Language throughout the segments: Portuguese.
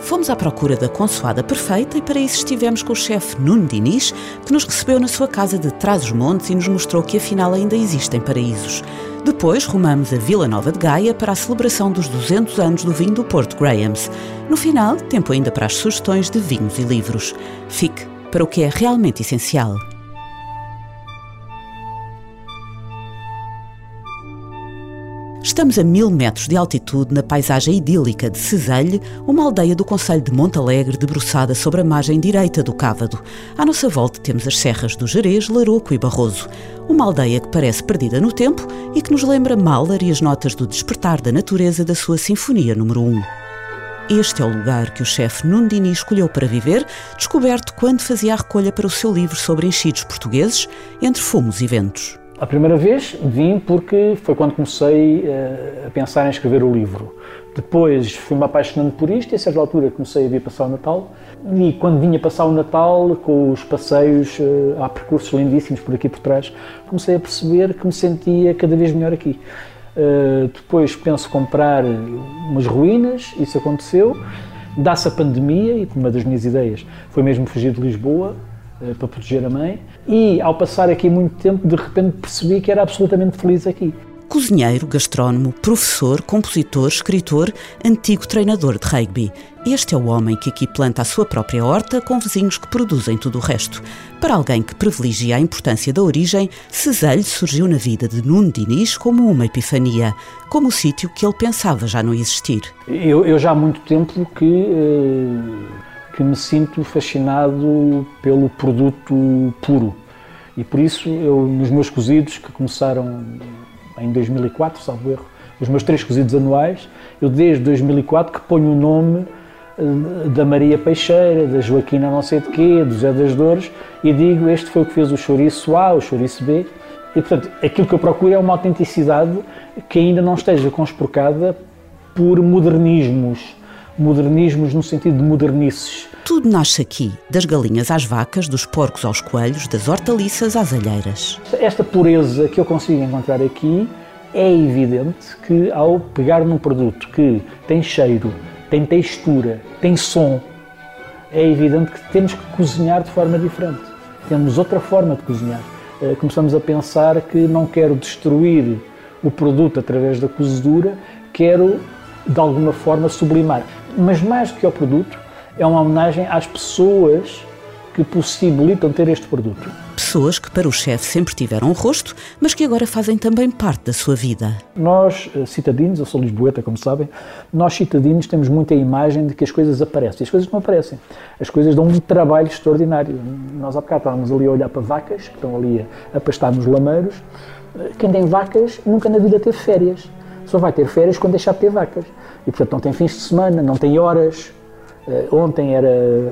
Fomos à procura da consoada perfeita e para isso estivemos com o chefe Nuno Diniz, que nos recebeu na sua casa de Trás-os-Montes e nos mostrou que afinal ainda existem paraísos. Depois rumamos a Vila Nova de Gaia para a celebração dos 200 anos do vinho do Porto Grahams. No final, tempo ainda para as sugestões de vinhos e livros. Fique para o que é realmente essencial. Estamos a mil metros de altitude na paisagem idílica de Ceselhe, uma aldeia do Conselho de Montalegre debruçada sobre a margem direita do Cávado. À nossa volta temos as serras do Jerez, Laroco e Barroso. Uma aldeia que parece perdida no tempo e que nos lembra Mahler e as notas do despertar da natureza da sua Sinfonia número 1. Este é o lugar que o chefe Nuno Dini escolheu para viver, descoberto quando fazia a recolha para o seu livro sobre enchidos portugueses, entre fumos e ventos. A primeira vez vim porque foi quando comecei uh, a pensar em escrever o livro. Depois fui-me apaixonando por isto e a certa altura comecei a vir passar o Natal. E quando vinha passar o Natal, com os passeios, uh, há percursos lindíssimos por aqui por trás, comecei a perceber que me sentia cada vez melhor aqui. Uh, depois penso comprar umas ruínas, isso aconteceu. Dá-se a pandemia e uma das minhas ideias foi mesmo fugir de Lisboa eh, para proteger a mãe. E ao passar aqui muito tempo, de repente percebi que era absolutamente feliz aqui. Cozinheiro, gastrónomo, professor, compositor, escritor, antigo treinador de rugby. Este é o homem que aqui planta a sua própria horta com vizinhos que produzem tudo o resto. Para alguém que privilegia a importância da origem, Ceselho surgiu na vida de Nuno Diniz como uma epifania, como o sítio que ele pensava já não existir. Eu, eu já há muito tempo que. Uh que me sinto fascinado pelo produto puro. E por isso, eu, nos meus cozidos, que começaram em 2004, salvo erro, os meus três cozidos anuais, eu desde 2004 que ponho o nome eh, da Maria Peixeira, da Joaquina não sei de quê, do Zé das Dores, e digo, este foi o que fez o chouriço A, o chouriço B, e portanto, aquilo que eu procuro é uma autenticidade que ainda não esteja conspurcada por modernismos, modernismos no sentido de modernices. Tudo nasce aqui, das galinhas às vacas, dos porcos aos coelhos, das hortaliças às alheiras. Esta pureza que eu consigo encontrar aqui é evidente que ao pegar num produto que tem cheiro, tem textura, tem som, é evidente que temos que cozinhar de forma diferente. Temos outra forma de cozinhar. Eh, começamos a pensar que não quero destruir o produto através da cozedura, quero de alguma forma sublimar. Mas mais do que ao produto, é uma homenagem às pessoas que possibilitam ter este produto. Pessoas que para o chefe sempre tiveram um rosto, mas que agora fazem também parte da sua vida. Nós, eh, citadinos, eu sou lisboeta, como sabem, nós citadinos temos muita imagem de que as coisas aparecem. As coisas não aparecem. As coisas dão um trabalho extraordinário. Nós há bocado estávamos ali a olhar para vacas, que estão ali a pastar nos lameiros. Eh, quem tem vacas nunca na vida teve férias. Só vai ter férias quando deixar de ter vacas. E, portanto, não tem fins de semana, não tem horas, Uh, ontem era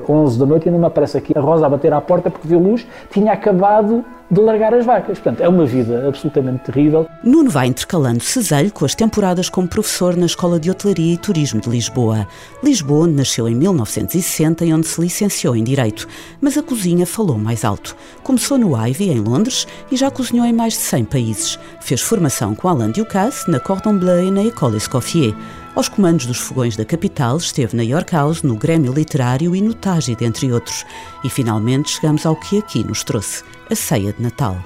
11 da noite e ainda me aparece aqui a Rosa a bater à porta porque viu luz, tinha acabado de largar as vacas. Portanto, é uma vida absolutamente terrível. Nuno vai intercalando Ceselho com as temporadas como professor na Escola de Hotelaria e Turismo de Lisboa. Lisboa nasceu em 1960 e onde se licenciou em Direito, mas a cozinha falou mais alto. Começou no Ivy, em Londres, e já cozinhou em mais de 100 países. Fez formação com Alain Ducasse na Cordon Bleu e na École Escoffier. Aos comandos dos fogões da capital, esteve na York House, no Grêmio Literário e no Tágide, entre outros. E finalmente chegamos ao que aqui nos trouxe, a ceia de Natal.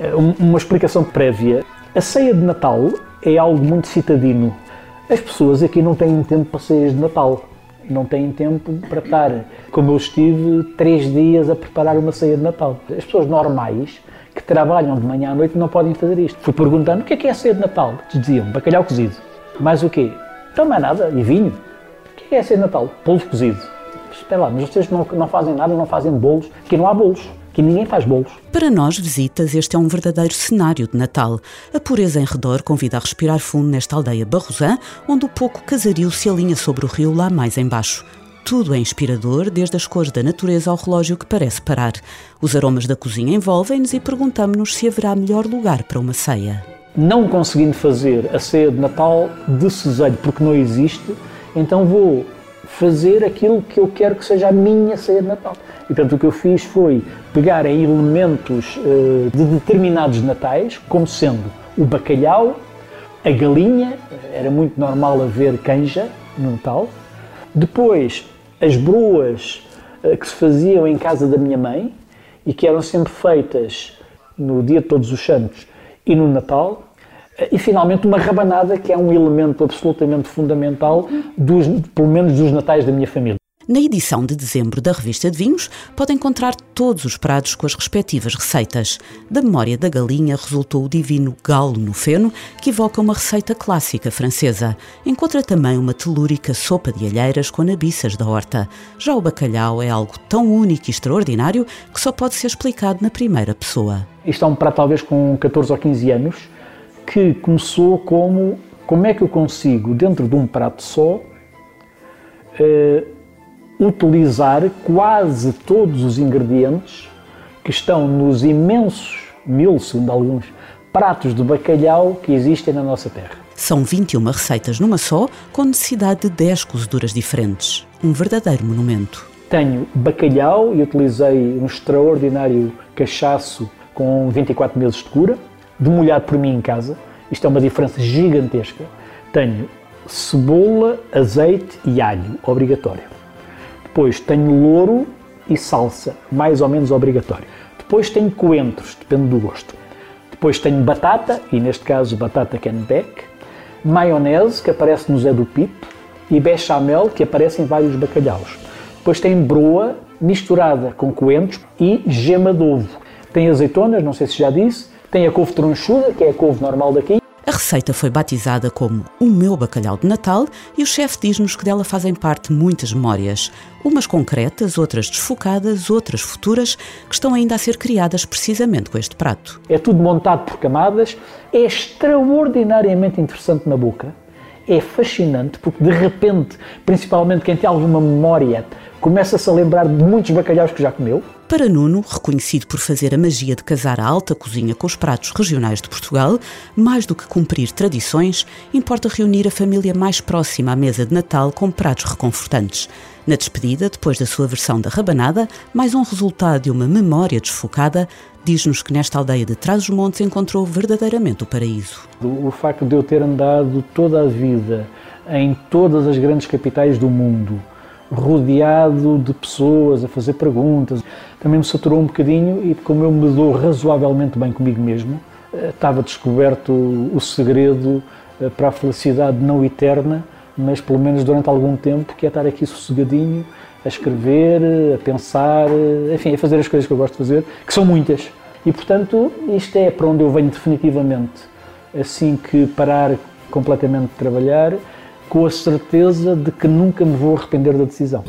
É uma explicação prévia. A ceia de Natal é algo muito citadino. As pessoas aqui não têm tempo para ceias de Natal. Não têm tempo para estar, como eu estive, três dias a preparar uma ceia de Natal. As pessoas normais que trabalham de manhã à noite não podem fazer isto. Fui perguntando o que é que é a ceia de Natal. Diziam bacalhau cozido. Mais o quê? Então nada. E vinho. O que é ser Natal? Polvo cozido. Espera lá, mas vocês não, não fazem nada, não fazem bolos. Aqui não há bolos. Aqui ninguém faz bolos. Para nós, visitas, este é um verdadeiro cenário de Natal. A pureza em redor convida a respirar fundo nesta aldeia barrosã, onde o pouco casario se alinha sobre o rio lá mais embaixo. Tudo é inspirador, desde as cores da natureza ao relógio que parece parar. Os aromas da cozinha envolvem-nos e perguntamos-nos se haverá melhor lugar para uma ceia. Não conseguindo fazer a ceia de Natal de ceselho, porque não existe, então vou fazer aquilo que eu quero que seja a minha ceia de Natal. E portanto o que eu fiz foi pegar em elementos uh, de determinados natais, como sendo o bacalhau, a galinha, era muito normal haver canja no Natal. Depois, as broas uh, que se faziam em casa da minha mãe e que eram sempre feitas no dia de Todos os Santos e no Natal. E finalmente uma rabanada, que é um elemento absolutamente fundamental, dos, pelo menos dos natais da minha família. Na edição de dezembro da revista de vinhos, pode encontrar todos os pratos com as respectivas receitas. Da memória da galinha resultou o divino galo no feno, que evoca uma receita clássica francesa. Encontra também uma telúrica sopa de alheiras com nabiças da horta. Já o bacalhau é algo tão único e extraordinário que só pode ser explicado na primeira pessoa. Isto é um prato talvez com 14 ou 15 anos, que começou como como é que eu consigo, dentro de um prato só, eh, utilizar quase todos os ingredientes que estão nos imensos, mil segundo alguns, pratos de bacalhau que existem na nossa terra. São 21 receitas numa só, com necessidade de 10 cozeduras diferentes. Um verdadeiro monumento. Tenho bacalhau e utilizei um extraordinário cachaço com 24 meses de cura demolhado por mim em casa. Isto é uma diferença gigantesca. Tenho cebola, azeite e alho, obrigatório. Depois tenho louro e salsa, mais ou menos obrigatório. Depois tenho coentros, depende do gosto. Depois tenho batata, e neste caso batata canbeck, maionese, que aparece no Zé do Pipo, e bechamel, que aparece em vários bacalhaus. Depois tem broa misturada com coentros e gema de ovo. Tem azeitonas, não sei se já disse, tem a couve tronchuda, que é a couve normal daqui. A receita foi batizada como O Meu Bacalhau de Natal e o chefe diz-nos que dela fazem parte muitas memórias, umas concretas, outras desfocadas, outras futuras, que estão ainda a ser criadas precisamente com este prato. É tudo montado por camadas, é extraordinariamente interessante na boca, é fascinante porque de repente, principalmente quem tem alguma memória, começa-se a lembrar de muitos bacalhaus que já comeu. Para Nuno, reconhecido por fazer a magia de casar a alta cozinha com os pratos regionais de Portugal, mais do que cumprir tradições, importa reunir a família mais próxima à mesa de Natal com pratos reconfortantes. Na despedida, depois da sua versão da rabanada, mais um resultado de uma memória desfocada, diz-nos que nesta aldeia de Trás-os-Montes encontrou verdadeiramente o paraíso. O facto de eu ter andado toda a vida em todas as grandes capitais do mundo, rodeado de pessoas a fazer perguntas. Também me saturou um bocadinho e como eu me dou razoavelmente bem comigo mesmo, eh, estava descoberto o segredo eh, para a felicidade não eterna, mas pelo menos durante algum tempo, que é estar aqui sossegadinho, a escrever, a pensar, eh, enfim, a fazer as coisas que eu gosto de fazer, que são muitas. E portanto, isto é para onde eu venho definitivamente, assim que parar completamente de trabalhar com a certeza de que nunca me vou arrepender da decisão.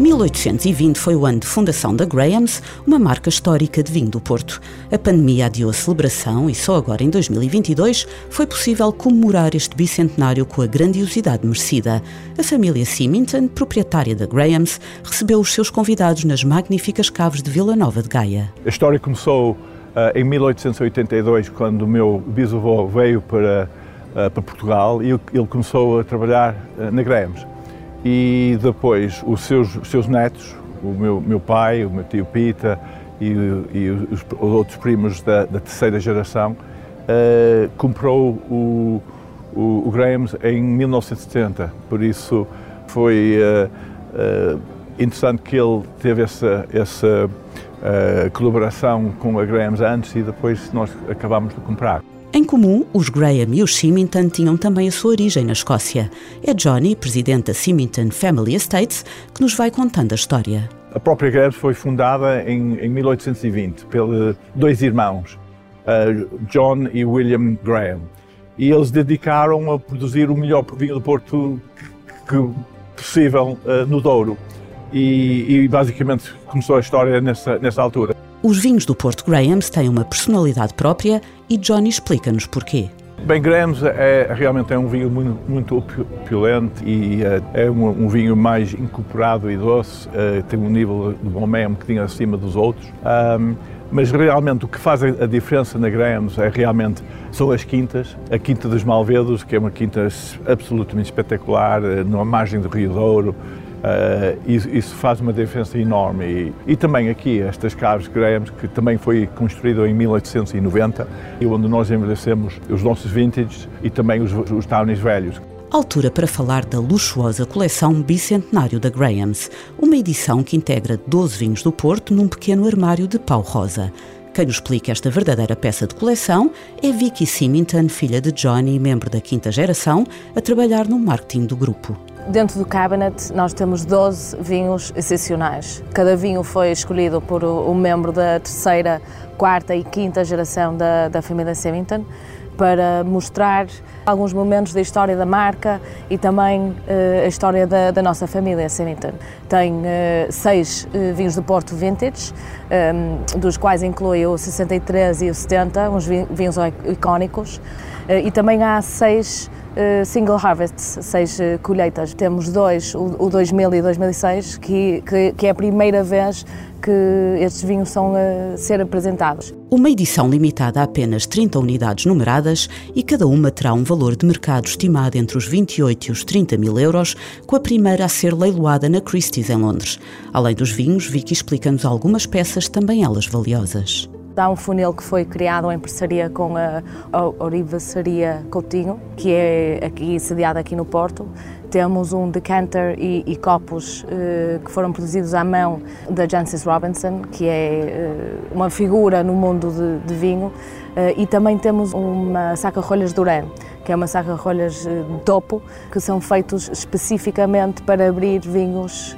1820 foi o ano de fundação da Grahams, uma marca histórica de vinho do Porto. A pandemia adiou a celebração e só agora, em 2022, foi possível comemorar este bicentenário com a grandiosidade merecida. A família Symington, proprietária da Grahams, recebeu os seus convidados nas magníficas caves de Vila Nova de Gaia. A história começou em 1882, quando o meu bisavô veio para, uh, para Portugal e ele começou a trabalhar uh, na Grahams. E depois os seus, os seus netos, o meu, meu pai, o meu tio Pita e, e os, os, outros primos da, da terceira geração, comprou o, o, o Grahams em 1970. Por isso foi interessante que ele teve essa, essa uh, colaboração com a Graham's antes e depois nós acabámos de comprar. Em comum, os Graham e os Symington tinham também a sua origem na Escócia. É Johnny, presidente da Symington Family Estates, que nos vai contando a história. A própria Graham foi fundada em, em 1820 pelos dois irmãos, uh, John e William Graham. E eles dedicaram a produzir o melhor vinho do Porto que, que possível uh, no Douro e, e basicamente começou a história nessa, nessa altura. Os vinhos do Porto Grahams têm uma personalidade própria e Johnny explica-nos porquê. Bem, Grahams é, realmente é um vinho muito, muito opulento e é, é um, um, vinho mais incorporado e doce, é, tem um nível de bom um bocadinho acima dos outros. Um, mas realmente o que faz a diferença na Grahams é realmente são as quintas. A Quinta dos Malvedos, que é uma quinta absolutamente espetacular, eh, na margem do Rio Douro, Uh, isso, isso, faz uma diferença enorme. E, e, também aqui, estas caves Grahams, que também foi construída em 1890, e onde nós envelhecemos os nossos vintage e também os, os townies velhos. Altura para falar da luxuosa coleção Bicentenário da Grahams, uma edição que integra 12 vinhos do Porto num pequeno armário de pau rosa. Quem nos explica esta verdadeira peça de coleção é Vicky Symington, filha de Johnny, membro da quinta geração, a trabalhar no marketing do grupo. Dentro do cabinet nós temos 12 vinhos excepcionais. Cada vinho foi escolhido por um membro da terceira, quarta e quinta geração da, da família Symington para mostrar alguns momentos da história da marca e também uh, a história da, da, nossa família Symington. Tem uh, seis uh, vinhos do Porto Vintage, um, dos quais inclui o 63 e o 70, uns vinhos icónicos, e também há seis single harvests, seis uh, colheitas. Temos dois, o 2000 e 2006, que, que, que, é a primeira vez que estes vinhos são a ser apresentados. Uma edição limitada a apenas 30 unidades numeradas e cada uma terá um valor de mercado estimado entre os 28 e os 30 mil euros, com a primeira a ser leiloada na Christie's em Londres. Além dos vinhos, Vicky explica-nos algumas peças, também elas valiosas. Há um funil que foi criado em parceria com a, Orivaçaria Coutinho, que é aqui sediada aqui no Porto. Temos um decanter e, e copos eh, que foram produzidos à mão da Jancis Robinson, que é eh, uma figura no mundo de, de vinho. Eh, e também temos uma saca-rolhas Duran, que é uma saca-rolhas de topo, que são feitos especificamente para abrir vinhos,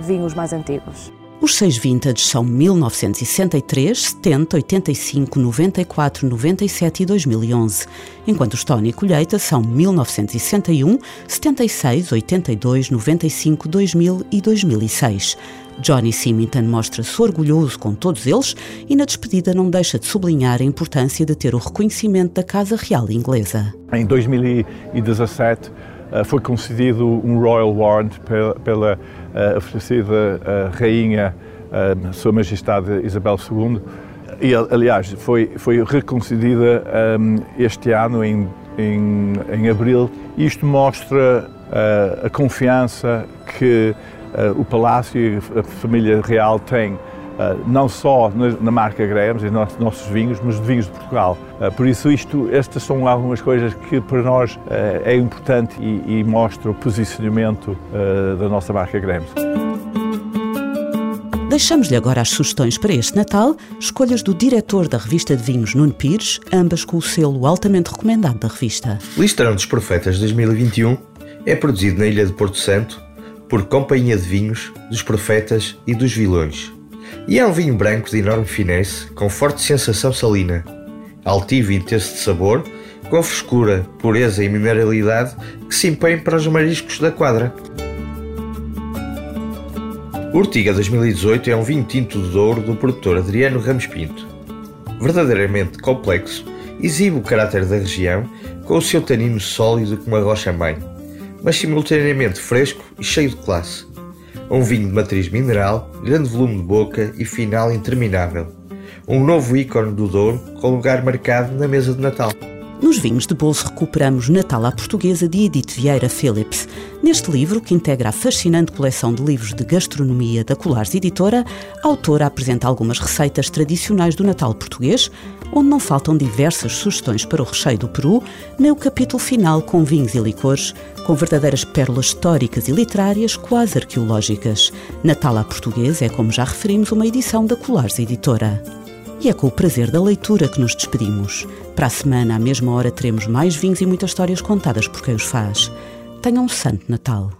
vinhos mais antigos. Os seis vintage são 1963, 70, 85, 94, 97 e 2011, enquanto os Tony Colheita são 1961, 76, 82, 95, 2000 e 2006. Johnny Symington mostra-se orgulhoso com todos eles e na despedida não deixa de sublinhar a importância de ter o reconhecimento da Casa Real Inglesa. Em 2017 eh, foi concedido um Royal Warrant pela, uh, oferecida uh, Rainha Sua Majestade Isabel II e, aliás, foi, foi reconcedida este ano, em, em, em abril. Isto mostra a confiança que o Palácio e a família real têm não só na, marca Grahams e nos nossos vinhos, mas de vinhos de Portugal. Uh, por isso, isto, estas são algumas coisas que para nós uh, é importante e, e mostra o posicionamento da nossa marca Grahams. Deixamos-lhe agora as sugestões para este Natal, escolhas do diretor da revista de vinhos Nuno Pires, ambas com o selo altamente recomendado da revista. Listão dos Profetas 2021 é produzido na Ilha de Porto Santo por Companhia de Vinhos dos Profetas e dos Vilões e é um vinho branco de enorme finesse, com forte sensação salina, altivo e intenso de sabor, com frescura, pureza e mineralidade que se impõem para os mariscos da quadra. Urtiga 2018 é um vinho tinto de ouro do produtor Adriano Ramos Pinto. Verdadeiramente complexo, exibe o caráter da região com o seu tanino sólido como a rocha-mãe, mas simultaneamente fresco e cheio de classe um vinho de matriz mineral, grande volume de boca e final interminável. Um novo ícone do Douro com lugar marcado na mesa de Natal. Nos vinhos de bolso recuperamos Natal à Portuguesa de Edith Vieira Phillips. Neste livro, que integra a fascinante coleção de livros de gastronomia da Colares Editora, a autora apresenta algumas receitas tradicionais do Natal português, onde não faltam diversas sugestões para o recheio do Peru, nem o capítulo final com vinhos e licores, com verdadeiras pérolas históricas e literárias quase arqueológicas. Natal à Portuguesa é, como já referimos, uma edição da Colares Editora. E é com o prazer da leitura que nos despedimos. Para a semana, à mesma hora, teremos mais vinhos e muitas histórias contadas por quem os faz. Tenham um santo Natal.